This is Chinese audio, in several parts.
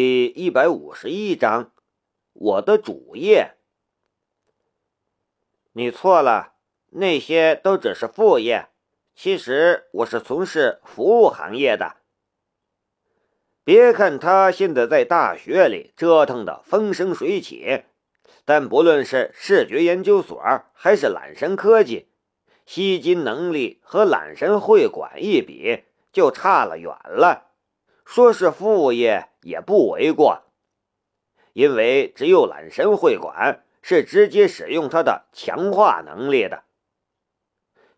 第一百五十一章，我的主业。你错了，那些都只是副业。其实我是从事服务行业的。别看他现在在大学里折腾的风生水起，但不论是视觉研究所还是揽神科技，吸金能力和揽神会馆一比，就差了远了。说是副业也不为过，因为只有揽神会馆是直接使用他的强化能力的。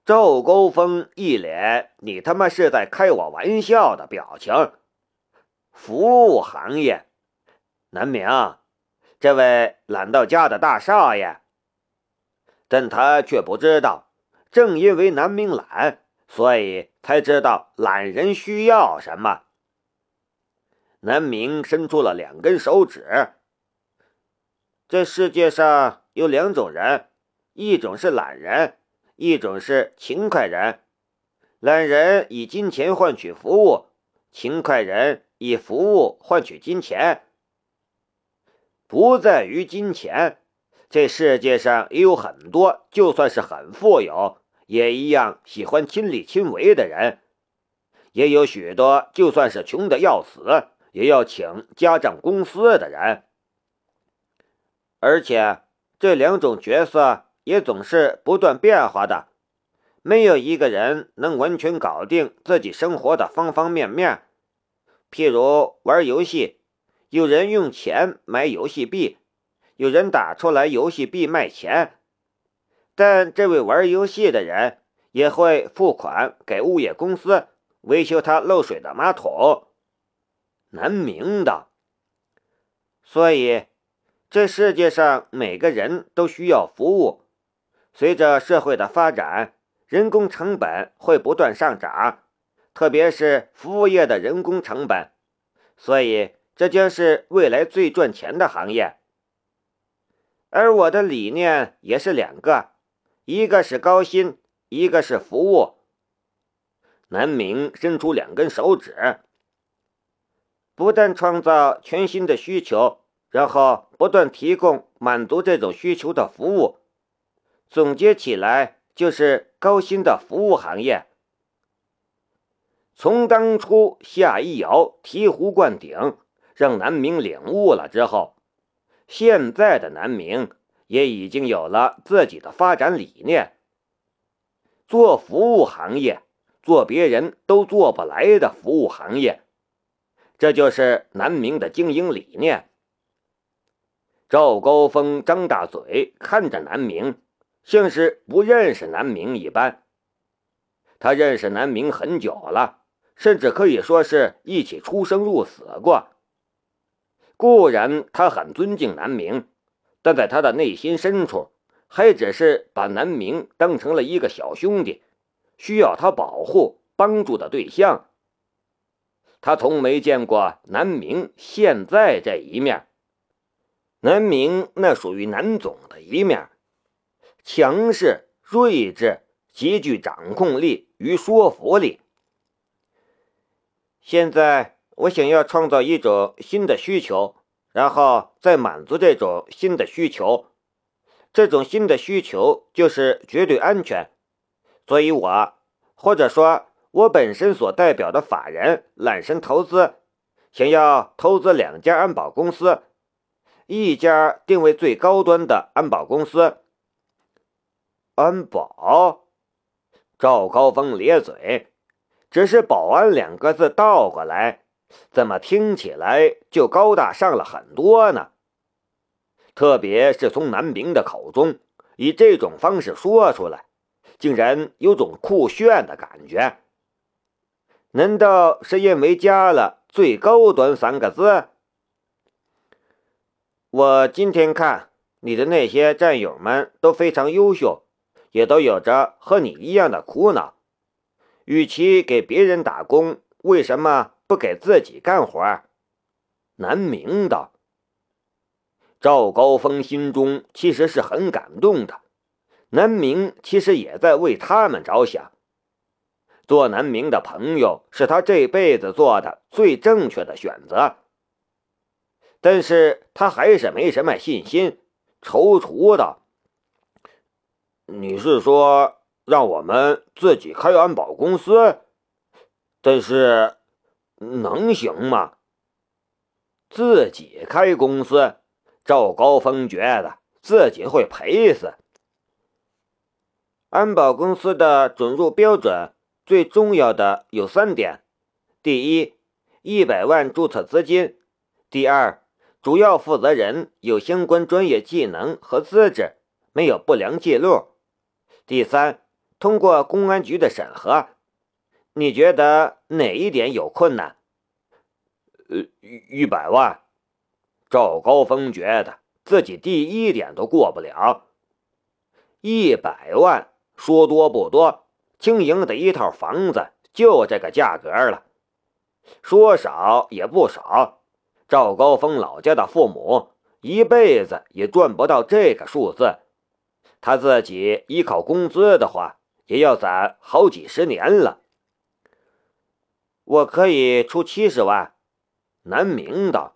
赵高峰一脸“你他妈是在开我玩笑”的表情。服务行业，南明，这位懒到家的大少爷，但他却不知道，正因为南明懒，所以才知道懒人需要什么。南明伸出了两根手指。这世界上有两种人，一种是懒人，一种是勤快人。懒人以金钱换取服务，勤快人。以服务换取金钱，不在于金钱。这世界上也有很多，就算是很富有，也一样喜欢亲力亲为的人；也有许多，就算是穷的要死，也要请家政公司的人。而且，这两种角色也总是不断变化的，没有一个人能完全搞定自己生活的方方面面。譬如玩游戏，有人用钱买游戏币，有人打出来游戏币卖钱，但这位玩游戏的人也会付款给物业公司维修他漏水的马桶。难明的，所以这世界上每个人都需要服务。随着社会的发展，人工成本会不断上涨。特别是服务业的人工成本，所以这将是未来最赚钱的行业。而我的理念也是两个，一个是高薪，一个是服务。南明伸出两根手指，不断创造全新的需求，然后不断提供满足这种需求的服务，总结起来就是高薪的服务行业。从当初夏一瑶醍醐灌顶，让南明领悟了之后，现在的南明也已经有了自己的发展理念。做服务行业，做别人都做不来的服务行业，这就是南明的经营理念。赵高峰张大嘴看着南明，像是不认识南明一般。他认识南明很久了。甚至可以说是一起出生入死过。固然他很尊敬南明，但在他的内心深处，还只是把南明当成了一个小兄弟，需要他保护、帮助的对象。他从没见过南明现在这一面。南明那属于南总的一面，强势、睿智，极具掌控力与说服力。现在我想要创造一种新的需求，然后再满足这种新的需求。这种新的需求就是绝对安全。所以，我或者说我本身所代表的法人揽神投资，想要投资两家安保公司，一家定位最高端的安保公司。安保？赵高峰咧嘴。只是“保安”两个字倒过来，怎么听起来就高大上了很多呢？特别是从南明的口中以这种方式说出来，竟然有种酷炫的感觉。难道是因为加了“最高端”三个字？我今天看你的那些战友们都非常优秀，也都有着和你一样的苦恼。与其给别人打工，为什么不给自己干活？南明道。赵高峰心中其实是很感动的，南明其实也在为他们着想。做南明的朋友是他这辈子做的最正确的选择。但是他还是没什么信心，踌躇道：“你是说让我们自己开安保公司？但是能行吗？自己开公司？”赵高峰觉得自己会赔死。安保公司的准入标准最重要的有三点：第一，一百万注册资金；第二，主要负责人有相关专业技能和资质，没有不良记录；第三，通过公安局的审核。你觉得哪一点有困难？呃，一百万。赵高峰觉得自己第一点都过不了。一百万说多不多，经营的一套房子就这个价格了；说少也不少。赵高峰老家的父母一辈子也赚不到这个数字，他自己依靠工资的话，也要攒好几十年了。我可以出七十万。南明道。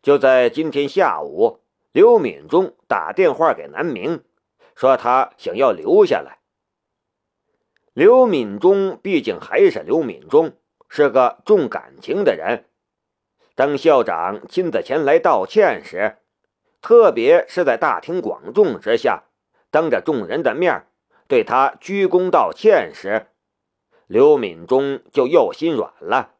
就在今天下午，刘敏忠打电话给南明，说他想要留下来。刘敏忠毕竟还是刘敏忠，是个重感情的人。当校长亲自前来道歉时，特别是在大庭广众之下，当着众人的面对他鞠躬道歉时，刘敏忠就又心软了。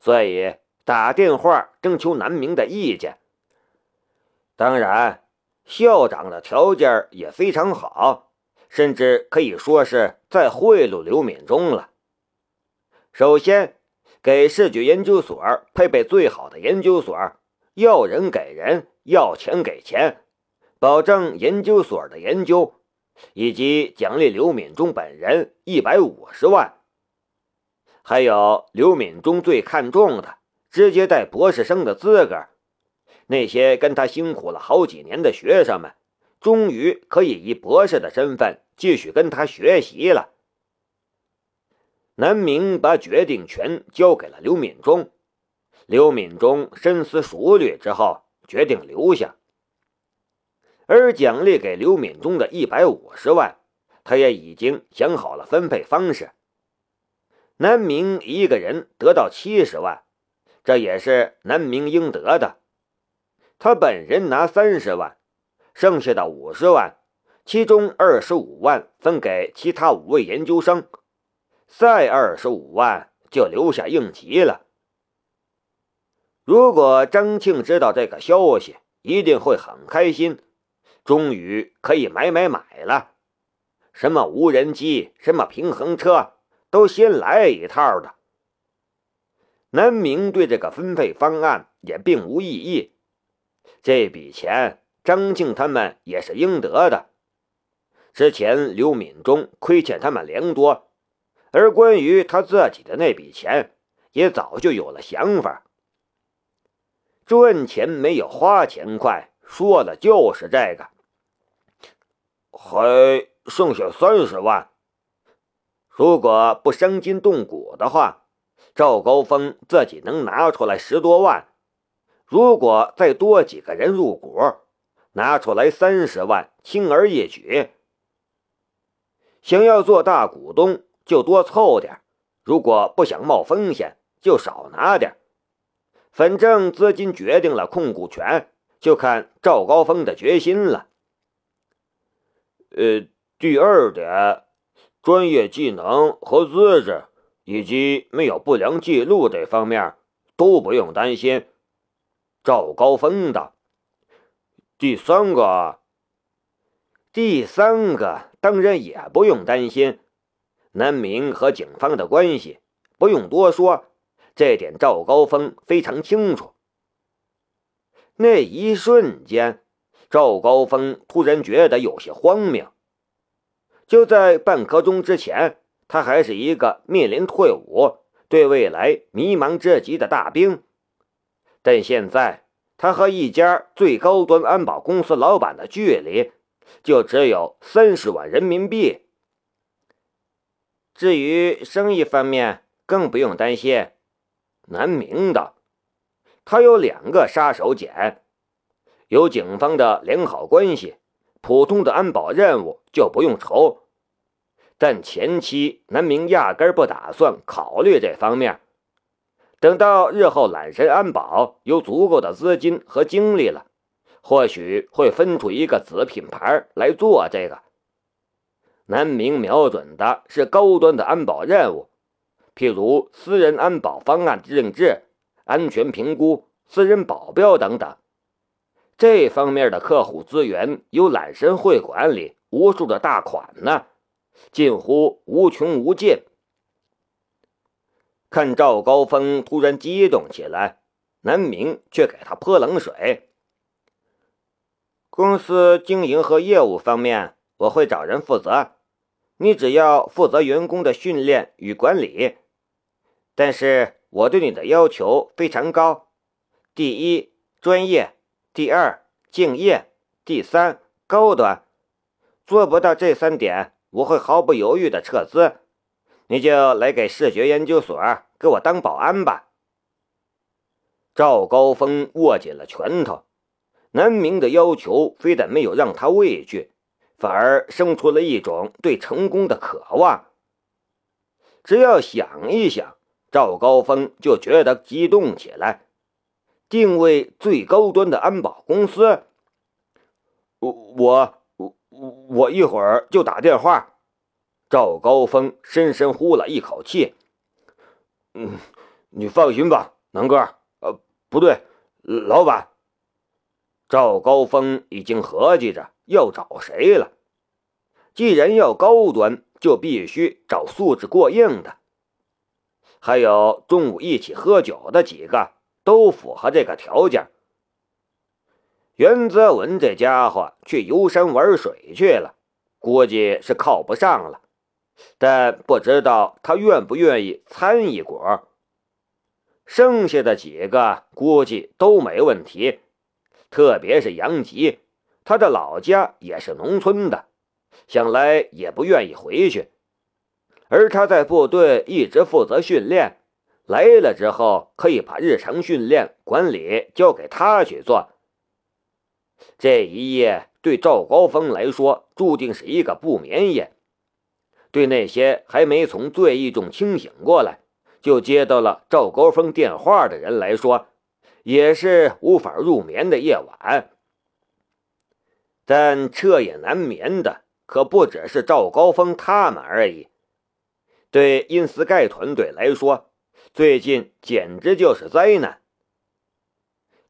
所以打电话征求南明的意见。当然，校长的条件也非常好，甚至可以说是在贿赂刘敏忠了。首先。给视觉研究所配备最好的研究所，要人给人，要钱给钱，保证研究所的研究，以及奖励刘敏忠本人一百五十万。还有刘敏忠最看重的，直接带博士生的资格。那些跟他辛苦了好几年的学生们，终于可以以博士的身份继续跟他学习了。南明把决定权交给了刘敏忠，刘敏忠深思熟虑之后决定留下，而奖励给刘敏忠的一百五十万，他也已经想好了分配方式。南明一个人得到七十万，这也是南明应得的。他本人拿三十万，剩下的五十万，其中二十五万分给其他五位研究生。再二十五万就留下应急了。如果张庆知道这个消息，一定会很开心，终于可以买买买了。什么无人机，什么平衡车，都先来一套的。南明对这个分配方案也并无异议。这笔钱，张庆他们也是应得的。之前刘敏忠亏欠他们良多。而关于他自己的那笔钱，也早就有了想法。赚钱没有花钱快，说的就是这个。还剩下三十万，如果不伤筋动骨的话，赵高峰自己能拿出来十多万。如果再多几个人入股，拿出来三十万，轻而易举。想要做大股东。就多凑点，如果不想冒风险，就少拿点。反正资金决定了控股权，就看赵高峰的决心了。呃，第二点，专业技能和资质，以及没有不良记录这方面都不用担心。赵高峰的。第三个，第三个当然也不用担心。南明和警方的关系不用多说，这点赵高峰非常清楚。那一瞬间，赵高峰突然觉得有些荒谬。就在半刻钟之前，他还是一个面临退伍、对未来迷茫至极的大兵，但现在他和一家最高端安保公司老板的距离，就只有三十万人民币。至于生意方面，更不用担心。南明的他有两个杀手锏，有警方的良好关系，普通的安保任务就不用愁。但前期南明压根不打算考虑这方面。等到日后揽神安保有足够的资金和精力了，或许会分出一个子品牌来做这个。南明瞄准的是高端的安保任务，譬如私人安保方案定制、安全评估、私人保镖等等。这方面的客户资源有揽神会馆里无数的大款呢，近乎无穷无尽。看赵高峰突然激动起来，南明却给他泼冷水。公司经营和业务方面，我会找人负责，你只要负责员工的训练与管理。但是我对你的要求非常高：第一，专业；第二，敬业；第三，高端。做不到这三点，我会毫不犹豫的撤资。你就来给视觉研究所给我当保安吧。赵高峰握紧了拳头，南明的要求非但没有让他畏惧，反而生出了一种对成功的渴望。只要想一想，赵高峰就觉得激动起来。定位最高端的安保公司，我我我我一会儿就打电话。赵高峰深深呼了一口气，“嗯，你放心吧，南哥。呃，不对，老板。”赵高峰已经合计着要找谁了。既然要高端，就必须找素质过硬的。还有中午一起喝酒的几个，都符合这个条件。袁泽文这家伙去游山玩水去了，估计是靠不上了。但不知道他愿不愿意参一股。剩下的几个估计都没问题，特别是杨吉，他的老家也是农村的，想来也不愿意回去。而他在部队一直负责训练，来了之后可以把日常训练管理交给他去做。这一夜对赵高峰来说，注定是一个不眠夜。对那些还没从醉意中清醒过来就接到了赵高峰电话的人来说，也是无法入眠的夜晚。但彻夜难眠的可不只是赵高峰他们而已。对因斯盖团队来说，最近简直就是灾难。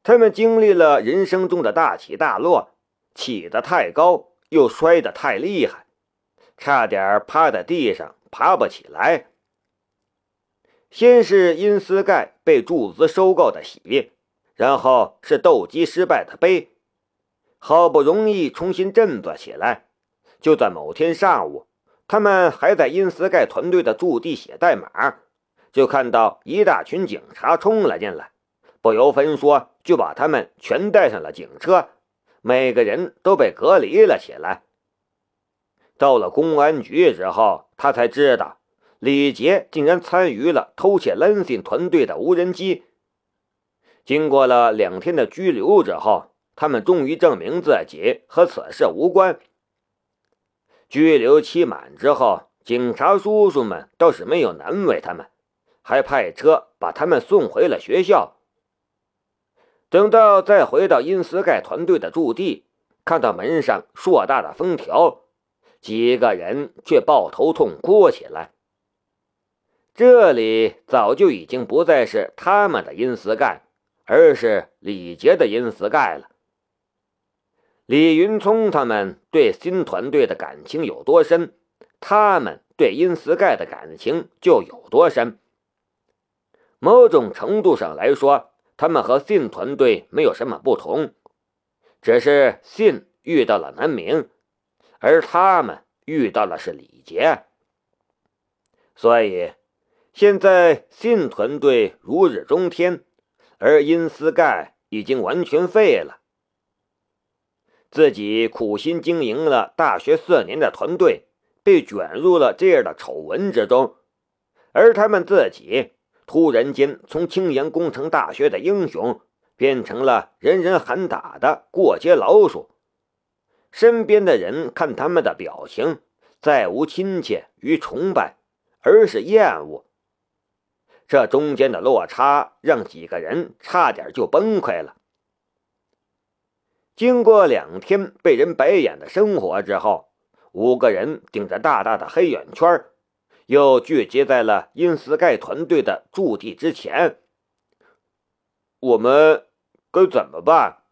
他们经历了人生中的大起大落，起得太高，又摔得太厉害。差点趴在地上爬不起来。先是因斯盖被注资收购的喜，然后是斗鸡失败的悲。好不容易重新振作起来，就在某天上午，他们还在因斯盖团队的驻地写代码，就看到一大群警察冲了进来，不由分说就把他们全带上了警车，每个人都被隔离了起来。到了公安局之后，他才知道李杰竟然参与了偷窃兰信团队的无人机。经过了两天的拘留之后，他们终于证明自己和此事无关。拘留期满之后，警察叔叔们倒是没有难为他们，还派车把他们送回了学校。等到再回到因斯盖团队的驻地，看到门上硕大的封条。几个人却抱头痛哭起来。这里早就已经不再是他们的阴斯盖，而是李杰的阴斯盖了。李云聪他们对新团队的感情有多深，他们对阴斯盖的感情就有多深。某种程度上来说，他们和信团队没有什么不同，只是信遇到了南明。而他们遇到的是李杰，所以现在信团队如日中天，而因斯盖已经完全废了。自己苦心经营了大学四年的团队被卷入了这样的丑闻之中，而他们自己突然间从青阳工程大学的英雄，变成了人人喊打的过街老鼠。身边的人看他们的表情，再无亲切与崇拜，而是厌恶。这中间的落差，让几个人差点就崩溃了。经过两天被人白眼的生活之后，五个人顶着大大的黑眼圈又聚集在了因斯盖团队的驻地之前。我们该怎么办？